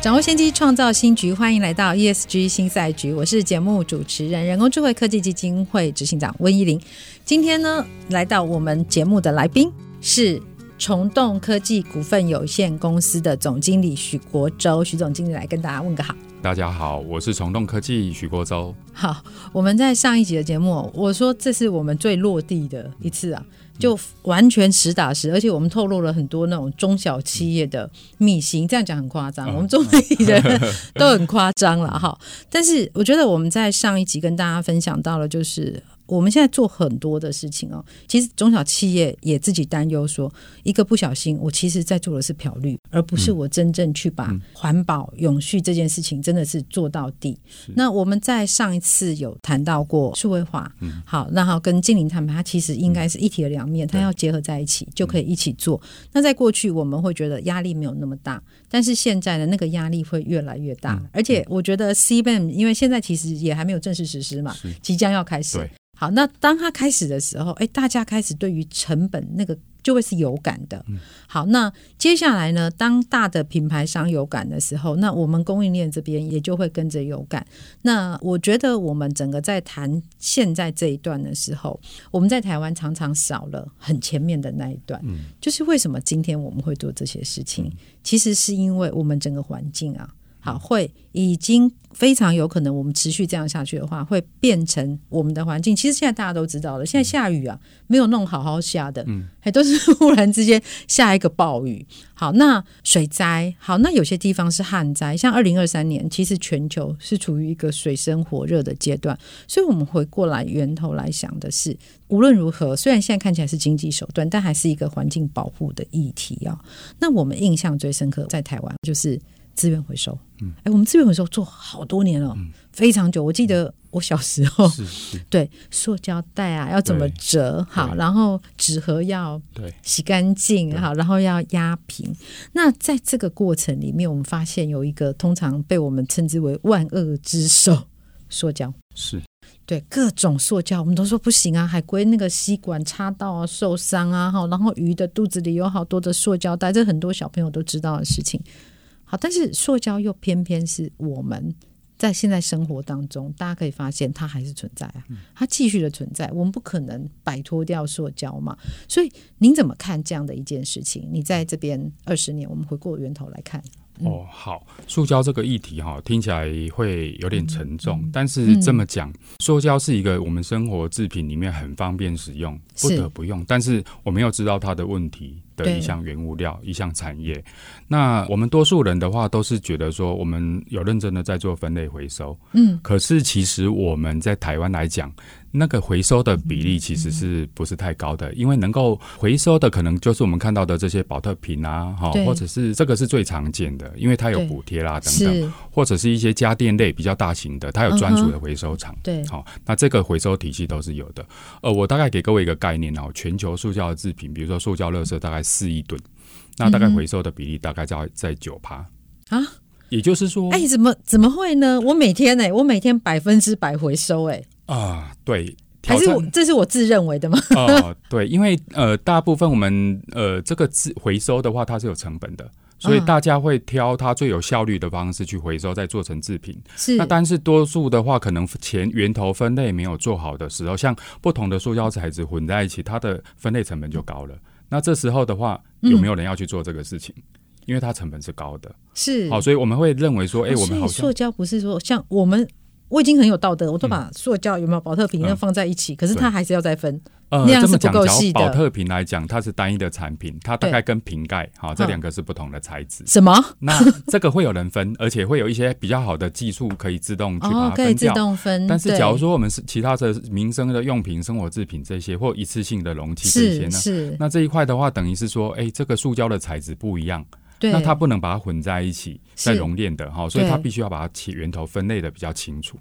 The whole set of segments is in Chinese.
掌握先机，创造新局。欢迎来到 ESG 新赛局，我是节目主持人、人工智慧科技基金会执行长温依玲。今天呢，来到我们节目的来宾是虫洞科技股份有限公司的总经理许国洲。许总经理来跟大家问个好。大家好，我是虫洞科技许国洲。好，我们在上一集的节目，我说这是我们最落地的一次啊。就完全实打实，而且我们透露了很多那种中小企业的秘辛，这样讲很夸张，我们中媒体的人 都很夸张了哈。但是我觉得我们在上一集跟大家分享到了，就是。我们现在做很多的事情哦，其实中小企业也自己担忧说，一个不小心，我其实在做的是漂绿，而不是我真正去把环保、永续这件事情真的是做到底。那我们在上一次有谈到过数位化，好，然后跟精灵他们，它其实应该是一体的两面，它要结合在一起就可以一起做。那在过去我们会觉得压力没有那么大，但是现在的那个压力会越来越大，而且我觉得 CBAM 因为现在其实也还没有正式实施嘛，即将要开始。好，那当他开始的时候，哎，大家开始对于成本那个就会是有感的。好，那接下来呢，当大的品牌商有感的时候，那我们供应链这边也就会跟着有感。那我觉得我们整个在谈现在这一段的时候，我们在台湾常常少了很前面的那一段。嗯，就是为什么今天我们会做这些事情，其实是因为我们整个环境啊。好，会已经非常有可能，我们持续这样下去的话，会变成我们的环境。其实现在大家都知道了，现在下雨啊，没有弄好好下的，嗯，还都是忽然之间下一个暴雨。好，那水灾，好，那有些地方是旱灾，像二零二三年，其实全球是处于一个水深火热的阶段。所以，我们回过来源头来想的是，无论如何，虽然现在看起来是经济手段，但还是一个环境保护的议题啊。那我们印象最深刻，在台湾就是。资源回收，嗯，哎，我们资源回收做好多年了，嗯，非常久。我记得我小时候，是是，对，塑胶袋啊要怎么折好，然后纸盒要对。洗干净好，然后要压平。那在这个过程里面，我们发现有一个通常被我们称之为万恶之首——塑胶，是。对各种塑胶，我们都说不行啊。海龟那个吸管插到啊受伤啊，哈，然后鱼的肚子里有好多的塑胶袋，这很多小朋友都知道的事情。好，但是塑胶又偏偏是我们在现在生活当中，大家可以发现它还是存在啊，它继续的存在，我们不可能摆脱掉塑胶嘛。所以您怎么看这样的一件事情？你在这边二十年，我们回过源头来看。哦，好，塑胶这个议题哈，听起来会有点沉重，嗯、但是这么讲，塑胶是一个我们生活制品里面很方便使用，不得不用，但是我们要知道它的问题的一项原物料，一项产业。那我们多数人的话，都是觉得说，我们有认真的在做分类回收，嗯，可是其实我们在台湾来讲。那个回收的比例其实是不是太高的？因为能够回收的可能就是我们看到的这些保特瓶啊，哈，或者是这个是最常见的，因为它有补贴啦等等，或者是一些家电类比较大型的，它有专属的回收厂。对，好，那这个回收体系都是有的。呃，我大概给各位一个概念哦，全球塑胶的制品，比如说塑胶垃圾大概四亿吨，那大概回收的比例大概在在九趴啊，也就是说，哎，怎么怎么会呢？我每天哎，我每天百分之百回收哎。啊，对，还是我这是我自认为的吗？哦、呃，对，因为呃，大部分我们呃这个自回收的话，它是有成本的，所以大家会挑它最有效率的方式去回收，再做成制品。是，那但是多数的话，可能前源头分类没有做好的时候，像不同的塑胶材质混在一起，它的分类成本就高了。那这时候的话，有没有人要去做这个事情？嗯、因为它成本是高的。是，好，所以我们会认为说，哎、欸，我们好像塑胶不是说像我们。我已经很有道德，我都把塑胶有没有保特瓶要放在一起，嗯、可是它还是要再分，呃、那样是不够细的。保特瓶来讲，它是单一的产品，它大概跟瓶盖哈这两个是不同的材质。什么？那 这个会有人分，而且会有一些比较好的技术可以自动去把它分掉。哦、可以自动分。但是假如说我们是其他的民生的用品、生活制品这些，或一次性的容器这些呢？是。是那这一块的话，等于是说，哎、欸，这个塑胶的材质不一样。对，那它不能把它混在一起再熔炼的哈，所以它必须要把它起源头分类的比较清楚。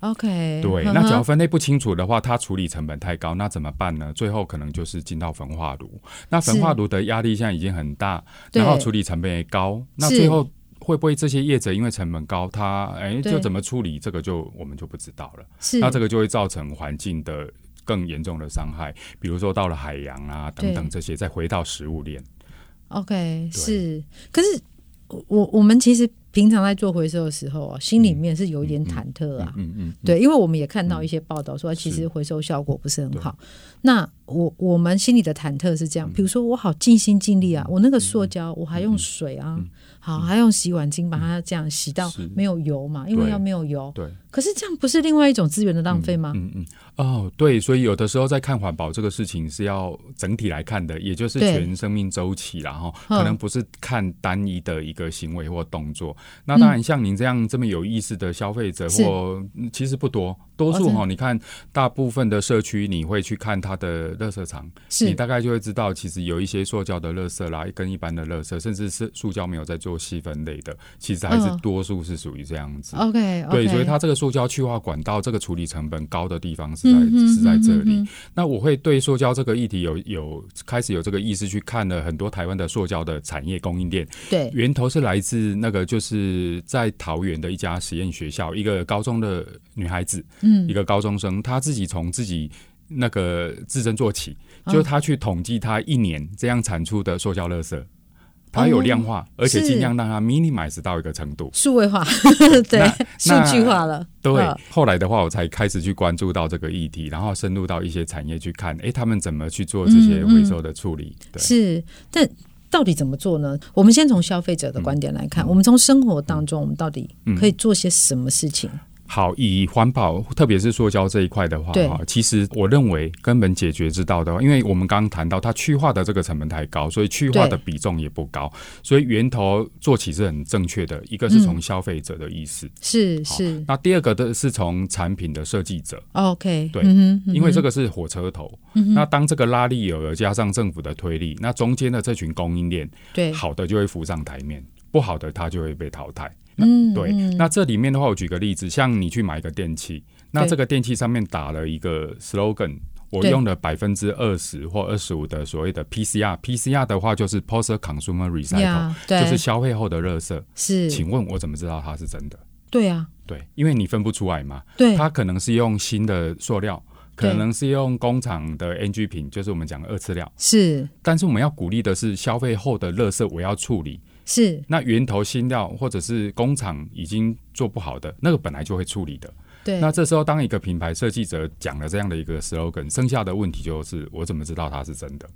OK，对，那只要分类不清楚的话，它处理成本太高，那怎么办呢？最后可能就是进到焚化炉。那焚化炉的压力现在已经很大，然后处理成本也高，那最后会不会这些业者因为成本高，他哎就怎么处理这个就我们就不知道了。是，那这个就会造成环境的更严重的伤害，比如说到了海洋啊等等这些，再回到食物链。OK，是，可是我我们其实。平常在做回收的时候啊，心里面是有一点忐忑啊。嗯嗯，对，因为我们也看到一些报道说，其实回收效果不是很好。那我我们心里的忐忑是这样，比如说我好尽心尽力啊，我那个塑胶我还用水啊，好还用洗碗巾把它这样洗到没有油嘛，因为要没有油。对。可是这样不是另外一种资源的浪费吗？嗯嗯哦，对，所以有的时候在看环保这个事情是要整体来看的，也就是全生命周期，然后可能不是看单一的一个行为或动作。那当然，像您这样这么有意思的消费者，或其实不多。多数哈，你看大部分的社区，你会去看它的垃圾场，你大概就会知道，其实有一些塑胶的垃圾啦，跟一般的垃圾，甚至是塑胶没有在做细分类的，其实还是多数是属于这样子。OK，对，所以它这个塑胶去化管道这个处理成本高的地方是在是在这里。那我会对塑胶这个议题有有开始有这个意识去看了很多台湾的塑胶的产业供应链，对，源头是来自那个就是在桃园的一家实验学校，一个高中的女孩子。一个高中生，他自己从自己那个自身做起，就他去统计他一年这样产出的塑胶垃圾，他有量化，而且尽量让他 minimize 到一个程度，数位化，对，数据化了。对，后来的话，我才开始去关注到这个议题，然后深入到一些产业去看，哎，他们怎么去做这些回收的处理？对，是，但到底怎么做呢？我们先从消费者的观点来看，我们从生活当中，我们到底可以做些什么事情？好，以环保，特别是塑胶这一块的话，哈，其实我认为根本解决之道的话，因为我们刚刚谈到它去化的这个成本太高，所以去化的比重也不高，所以源头做起是很正确的。一个是从消费者的意识，是是。那第二个的是从产品的设计者，OK，对，因为这个是火车头。那当这个拉力有了，加上政府的推力，那中间的这群供应链，对，好的就会浮上台面，不好的它就会被淘汰。嗯，对。那这里面的话，我举个例子，像你去买一个电器，那这个电器上面打了一个 slogan，我用了百分之二十或二十五的所谓的 PCR，PCR 的话就是 post consumer recycle，就是消费后的垃圾。是，请问我怎么知道它是真的？对啊，对，因为你分不出来嘛。对，它可能是用新的塑料，可能是用工厂的 NG 品，就是我们讲的二次料。是，但是我们要鼓励的是消费后的垃圾，我要处理。是，那源头新料或者是工厂已经做不好的那个本来就会处理的。对，那这时候当一个品牌设计者讲了这样的一个 slogan，剩下的问题就是我怎么知道它是真的？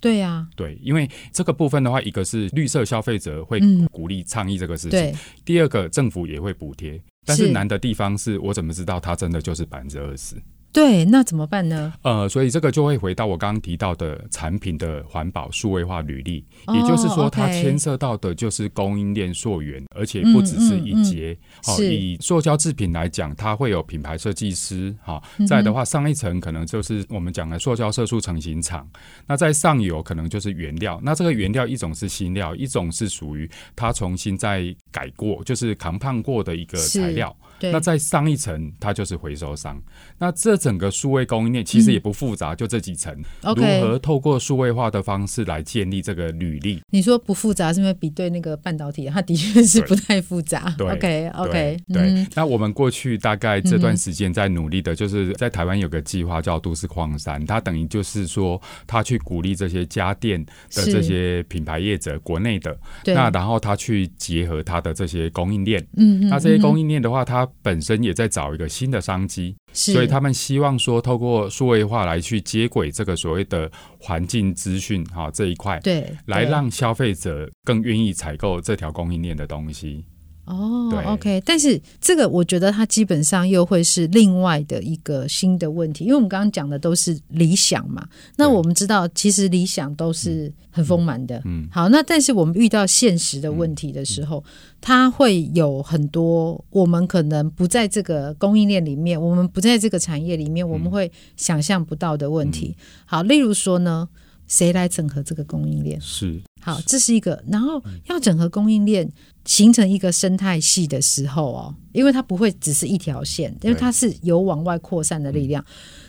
对呀、啊，对，因为这个部分的话，一个是绿色消费者会鼓励倡议这个事情，嗯、第二个政府也会补贴，但是难的地方是我怎么知道它真的就是百分之二十？对，那怎么办呢？呃，所以这个就会回到我刚刚提到的产品的环保数位化履历，哦、也就是说，它牵涉到的就是供应链溯源，而且不只是一节。好、嗯嗯嗯哦，以塑胶制品来讲，它会有品牌设计师，哈、哦，再的话上一层可能就是我们讲的塑胶色素成型厂，那在上游可能就是原料，那这个原料一种是新料，一种是属于它重新再改过，就是 compound 过的一个材料。那在上一层，它就是回收商。那这整个数位供应链其实也不复杂，嗯、就这几层。如何透过数位化的方式来建立这个履历？你说不复杂，是因为比对那个半导体，它的确是不太复杂。对，OK OK 对。对，嗯、那我们过去大概这段时间在努力的，就是在台湾有个计划叫都市矿山，它等于就是说，它去鼓励这些家电的这些品牌业者，国内的，那然后它去结合它的这些供应链。嗯，那这些供应链的话，它本身也在找一个新的商机，所以他们希望说，透过数位化来去接轨这个所谓的环境资讯哈这一块，对，来让消费者更愿意采购这条供应链的东西。哦、oh，OK，但是这个我觉得它基本上又会是另外的一个新的问题，因为我们刚刚讲的都是理想嘛。那我们知道，其实理想都是很丰满的。嗯，好，那但是我们遇到现实的问题的时候，嗯嗯、它会有很多我们可能不在这个供应链里面，我们不在这个产业里面，我们会想象不到的问题。嗯、好，例如说呢。谁来整合这个供应链？是好，这是一个。然后要整合供应链，形成一个生态系的时候哦，因为它不会只是一条线，因为它是有往外扩散的力量。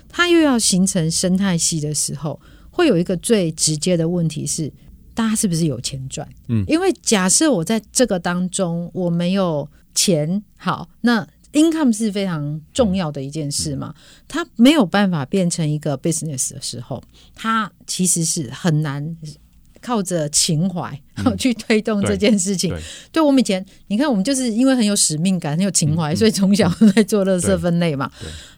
它又要形成生态系的时候，会有一个最直接的问题是，大家是不是有钱赚？嗯，因为假设我在这个当中我没有钱，好，那 income 是非常重要的一件事嘛，它没有办法变成一个 business 的时候，它其实是很难。靠着情怀、嗯、去推动这件事情，对，我们以前，你看我们就是因为很有使命感、很有情怀、嗯，所以从小在做垃圾分类嘛。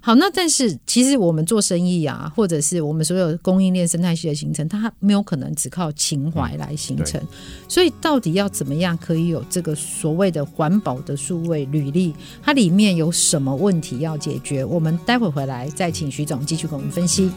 好，那但是其实我们做生意啊，或者是我们所有供应链生态系的形成，它没有可能只靠情怀来形成、嗯。所以到底要怎么样可以有这个所谓的环保的数位履历？它里面有什么问题要解决？我们待会回来再请徐总继续跟我们分析。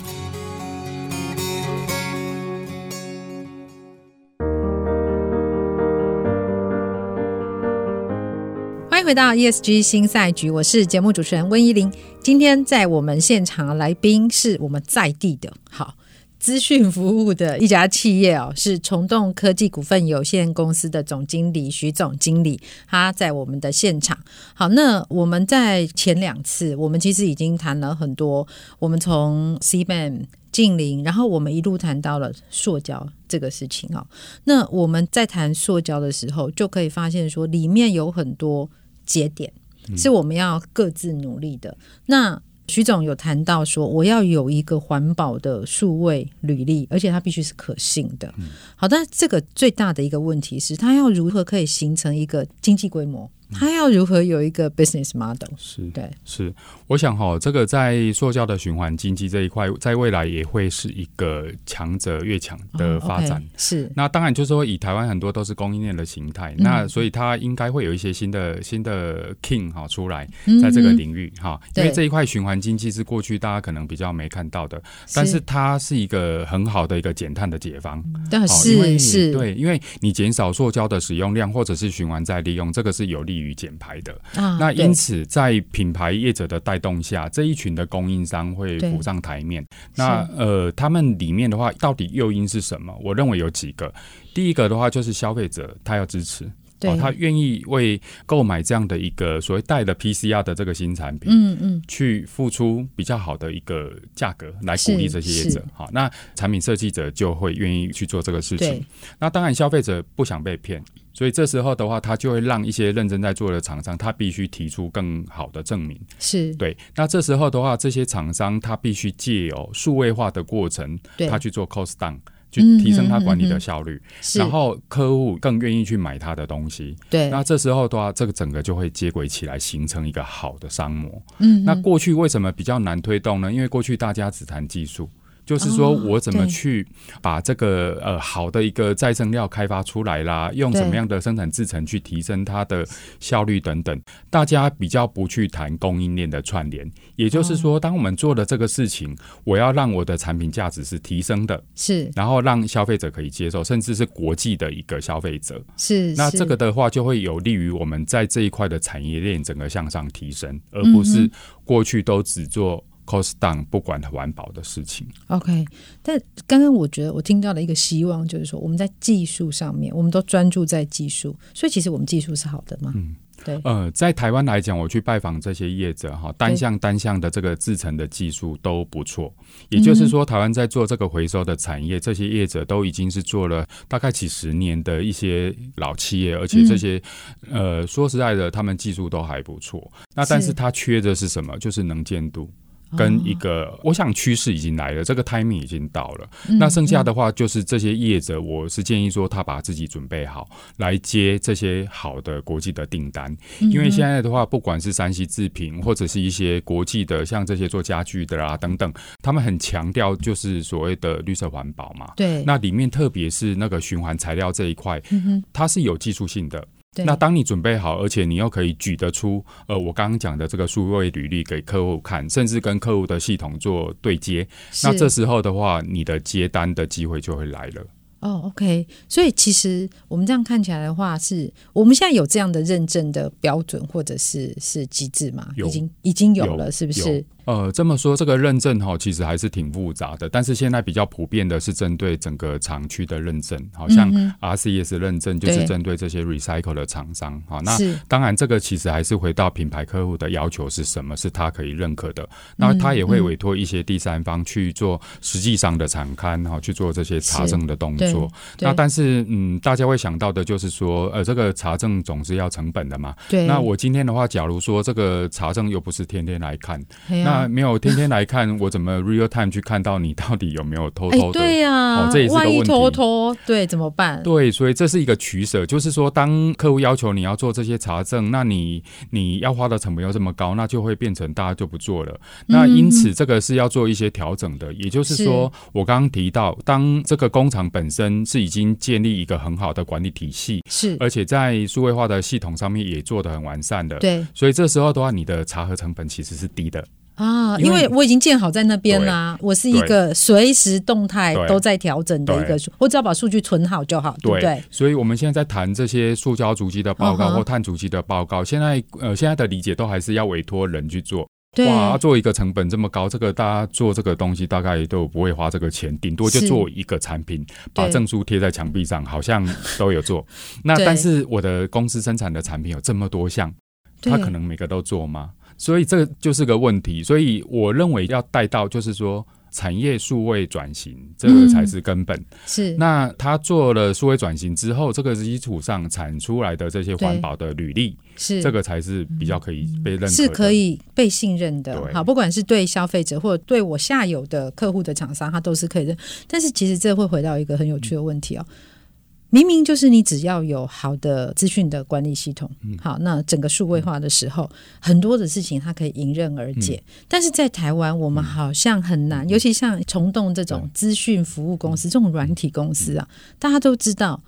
回到 ESG 新赛局，我是节目主持人温怡玲。今天在我们现场来宾是我们在地的好资讯服务的一家企业哦，是虫洞科技股份有限公司的总经理徐总经理，他在我们的现场。好，那我们在前两次，我们其实已经谈了很多，我们从 CBAM 净零，然后我们一路谈到了塑胶这个事情哦。那我们在谈塑胶的时候，就可以发现说里面有很多。节点是我们要各自努力的。嗯、那徐总有谈到说，我要有一个环保的数位履历，而且它必须是可信的。嗯、好，但这个最大的一个问题是，它要如何可以形成一个经济规模？它要如何有一个 business model？是对，是。我想哈，这个在塑胶的循环经济这一块，在未来也会是一个强者越强的发展。哦 okay, 是，那当然就是说，以台湾很多都是供应链的形态，嗯，那所以它应该会有一些新的新的 king 哈出来，在这个领域哈，嗯，因为这一块循环经济是过去大家可能比较没看到的，但是它是一个很好的一个减碳的解方。但是是，对，因为你减少塑胶的使用量，或者是循环再利用，这个是有利。于减排的，啊，那因此在品牌业者的带动下，这一群的供应商会浮上台面。那呃，他们里面的话，到底诱因是什么？我认为有几个。第一个的话，就是消费者他要支持。对，哦、他愿意为购买这样的一个所谓带的 PCR 的这个新产品，嗯嗯，去付出比较好的一个价格来鼓励这些业者。好，那产品设计者就会愿意去做这个事情。那当然，消费者不想被骗，所以这时候的话，他就会让一些认真在做的厂商，他必须提出更好的证明。是对。那这时候的话，这些厂商他必须借由数位化的过程，他去做 cost down。去提升他管理的效率，然后客户更愿意去买他的东西。对，那这时候的话，这个整个就会接轨起来，形成一个好的商模。嗯，那过去为什么比较难推动呢？因为过去大家只谈技术。就是说我怎么去把这个呃好的一个再生料开发出来啦，用什么样的生产制程去提升它的效率等等，大家比较不去谈供应链的串联。也就是说，当我们做的这个事情，我要让我的产品价值是提升的，是，然后让消费者可以接受，甚至是国际的一个消费者，是。那这个的话，就会有利于我们在这一块的产业链整个向上提升，而不是过去都只做。Cost down 不管环保的事情，OK。但刚刚我觉得我听到了一个希望就是说，我们在技术上面，我们都专注在技术，所以其实我们技术是好的嘛？嗯，对。呃，在台湾来讲，我去拜访这些业者哈，单项单项的这个制成的技术都不错。也就是说，台湾在做这个回收的产业，这些业者都已经是做了大概几十年的一些老企业，而且这些呃，说实在的，他们技术都还不错。那但是它缺的是什么？就是能见度。跟一个，我想趋势已经来了，这个 timing 已经到了。那剩下的话就是这些业者，我是建议说他把自己准备好来接这些好的国际的订单。因为现在的话，不管是山西制品或者是一些国际的，像这些做家具的啊等等，他们很强调就是所谓的绿色环保嘛。对。那里面特别是那个循环材料这一块，它是有技术性的。那当你准备好，而且你又可以举得出，呃，我刚刚讲的这个数位履历给客户看，甚至跟客户的系统做对接，那这时候的话，你的接单的机会就会来了。哦，OK，所以其实我们这样看起来的话是，是我们现在有这样的认证的标准或者是是机制吗？已经已经有了，是不是？呃，这么说，这个认证哈，其实还是挺复杂的。但是现在比较普遍的是针对整个厂区的认证，好像 RCS 认证就是针对这些 recycle 的厂商。好，那当然这个其实还是回到品牌客户的要求是什么，是他可以认可的。那他也会委托一些第三方去做实际上的产刊哈，去做这些查证的动作。那但是嗯，大家会想到的就是说，呃，这个查证总是要成本的嘛。对。那我今天的话，假如说这个查证又不是天天来看，那那没有天天来看，我怎么 real time 去看到你到底有没有偷偷的？对呀，哦，这也是个问题。万一偷偷，对，怎么办？对，所以这是一个取舍，就是说，当客户要求你要做这些查证，那你你要花的成本又这么高，那就会变成大家就不做了。那因此，这个是要做一些调整的。也就是说，我刚刚提到，当这个工厂本身是已经建立一个很好的管理体系，是，而且在数位化的系统上面也做得很完善的，对，所以这时候的话，你的查核成本其实是低的。啊，因为我已经建好在那边啦，我是一个随时动态都在调整的一个，我只要把数据存好就好，对不对？所以我们现在在谈这些塑胶足迹的报告或碳足迹的报告，现在呃现在的理解都还是要委托人去做。哇，做一个成本这么高，这个大家做这个东西大概都不会花这个钱，顶多就做一个产品，把证书贴在墙壁上，好像都有做。那但是我的公司生产的产品有这么多项，他可能每个都做吗？所以这就是个问题，所以我认为要带到，就是说产业数位转型，这个才是根本。嗯、是，那他做了数位转型之后，这个基础上产出来的这些环保的履历，是这个才是比较可以被认可，是可以被信任的。好，不管是对消费者或者对我下游的客户的厂商，他都是可以认。但是其实这会回到一个很有趣的问题哦。嗯明明就是你只要有好的资讯的管理系统，好，那整个数位化的时候，很多的事情它可以迎刃而解。但是在台湾，我们好像很难，尤其像虫洞这种资讯服务公司、这种软体公司啊，大家都知道，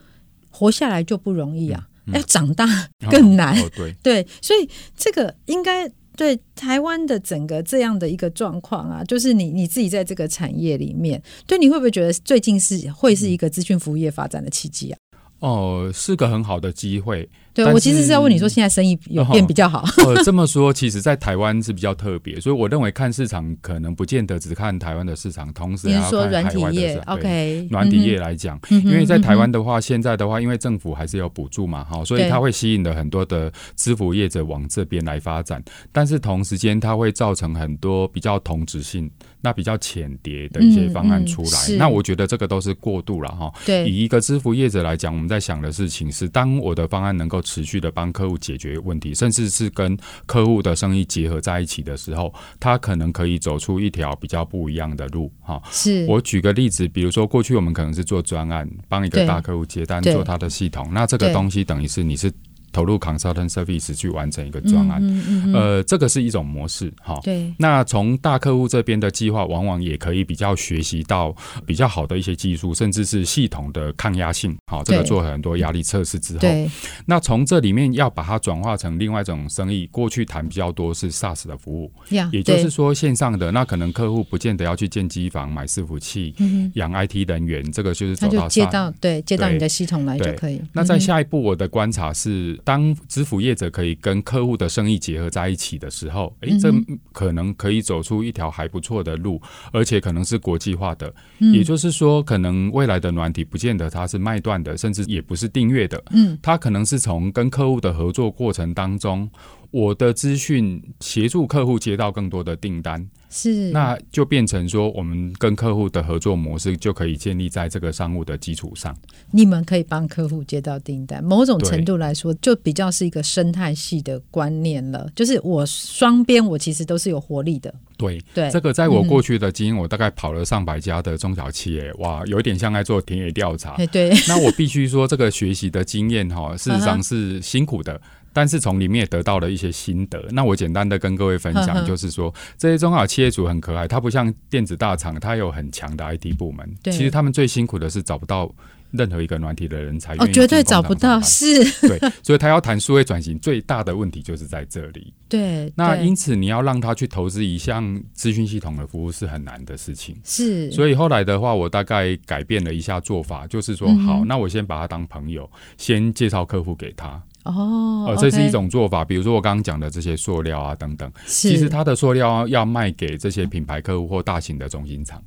活下来就不容易啊，要长大更难。对。对，所以这个应该。对台湾的整个这样的一个状况啊，就是你你自己在这个产业里面，对，你会不会觉得最近是会是一个资讯服务业发展的契机啊？哦，是个很好的机会。对，我其实是要问你说，现在生意有变比较好？呃，这么说，其实，在台湾是比较特别，所以我认为看市场可能不见得只看台湾的市场，同时还要看海外的。OK，软体业来讲，因为在台湾的话，现在的话，因为政府还是有补助嘛，哈，所以它会吸引了很多的支付业者往这边来发展，但是同时间它会造成很多比较同质性、那比较浅碟的一些方案出来。那我觉得这个都是过度了哈。对，以一个支付业者来讲，我们在想的事情是，当我的方案能够持续的帮客户解决问题，甚至是跟客户的生意结合在一起的时候，他可能可以走出一条比较不一样的路。哈，是我举个例子，比如说过去我们可能是做专案，帮一个大客户接单，做他的系统，那这个东西等于是你是。投入 consultant service 去完成一个专案，嗯嗯嗯、呃，这个是一种模式，哈。对。那从大客户这边的计划，往往也可以比较学习到比较好的一些技术，甚至是系统的抗压性，好，这个做很多压力测试之后，对。那从这里面要把它转化成另外一种生意，过去谈比较多是 SaaS 的服务，呀也就是说线上的，那可能客户不见得要去建机房、买伺服器、养、嗯、IT 人员，这个就是走到接到对接到你的系统来就可以。那在下一步，我的观察是。当支付业者可以跟客户的生意结合在一起的时候，诶，这可能可以走出一条还不错的路，而且可能是国际化的。也就是说，可能未来的软体不见得它是卖断的，甚至也不是订阅的。嗯，它可能是从跟客户的合作过程当中，我的资讯协助客户接到更多的订单。是，那就变成说，我们跟客户的合作模式就可以建立在这个商务的基础上。你们可以帮客户接到订单，某种程度来说，就比较是一个生态系的观念了。就是我双边，我其实都是有活力的。对对，这个在我过去的经验，我大概跑了上百家的中小企业，哇，有一点像在做田野调查。对，那我必须说，这个学习的经验哈，事实上是辛苦的。但是从里面也得到了一些心得。那我简单的跟各位分享，就是说这些中小企业主很可爱，他不像电子大厂，他有很强的 IT 部门。其实他们最辛苦的是找不到任何一个软体的人才哦，绝对找不到，是对，所以他要谈数位转型，最大的问题就是在这里。对，那因此你要让他去投资一项资讯系统的服务是很难的事情。是，所以后来的话，我大概改变了一下做法，就是说，嗯、好，那我先把他当朋友，先介绍客户给他。哦，呃，这是一种做法。比如说我刚刚讲的这些塑料啊等等，其实他的塑料要卖给这些品牌客户或大型的中心厂，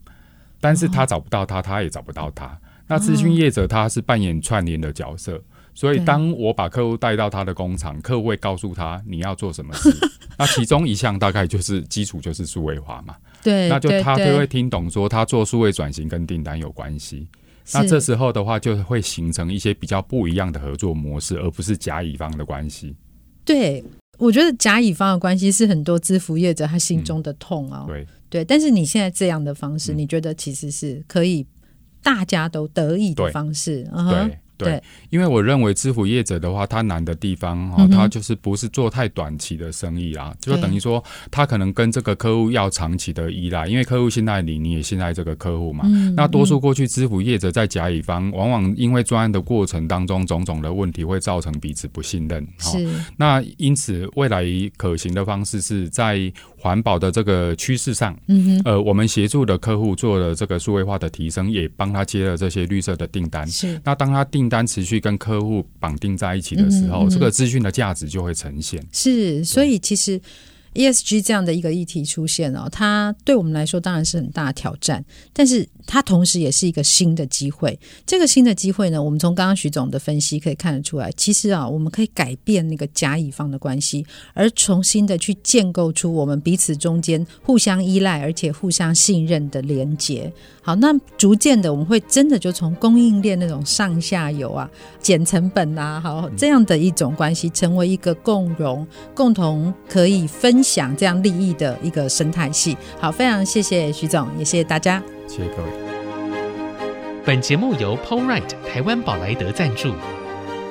但是他找不到他，他也找不到他。那资讯业者他是扮演串联的角色，所以当我把客户带到他的工厂，客户会告诉他你要做什么事。那其中一项大概就是基础就是数位化嘛，对，那就他就会听懂说他做数位转型跟订单有关系。那这时候的话，就会形成一些比较不一样的合作模式，而不是甲乙方的关系。对，我觉得甲乙方的关系是很多资服业者他心中的痛啊、哦嗯。对对，但是你现在这样的方式，嗯、你觉得其实是可以大家都得意的方式？嗯。Uh-huh 对对，因为我认为支付业者的话，他难的地方哈，他就是不是做太短期的生意啦，就等于说他可能跟这个客户要长期的依赖，因为客户信赖你，你也信赖这个客户嘛。那多数过去支付业者在甲乙方，往往因为专案的过程当中种种的问题，会造成彼此不信任。是。那因此，未来可行的方式是在环保的这个趋势上，嗯呃，我们协助的客户做了这个数位化的提升，也帮他接了这些绿色的订单。是。那当他订单持续跟客户绑定在一起的时候，嗯嗯、这个资讯的价值就会呈现。是，所以其实。ESG 这样的一个议题出现哦，它对我们来说当然是很大的挑战，但是它同时也是一个新的机会。这个新的机会呢，我们从刚刚徐总的分析可以看得出来，其实啊，我们可以改变那个甲乙方的关系，而重新的去建构出我们彼此中间互相依赖而且互相信任的连结。好，那逐渐的我们会真的就从供应链那种上下游啊，减成本啊，好这样的一种关系，成为一个共荣、共同可以分。享这样利益的一个生态系，好，非常谢谢徐总，也谢谢大家，谢谢各位。本节目由 PowerRight 台湾宝莱德赞助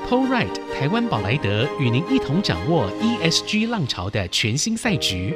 ，PowerRight 台湾宝莱德与您一同掌握 ESG 浪潮的全新赛局。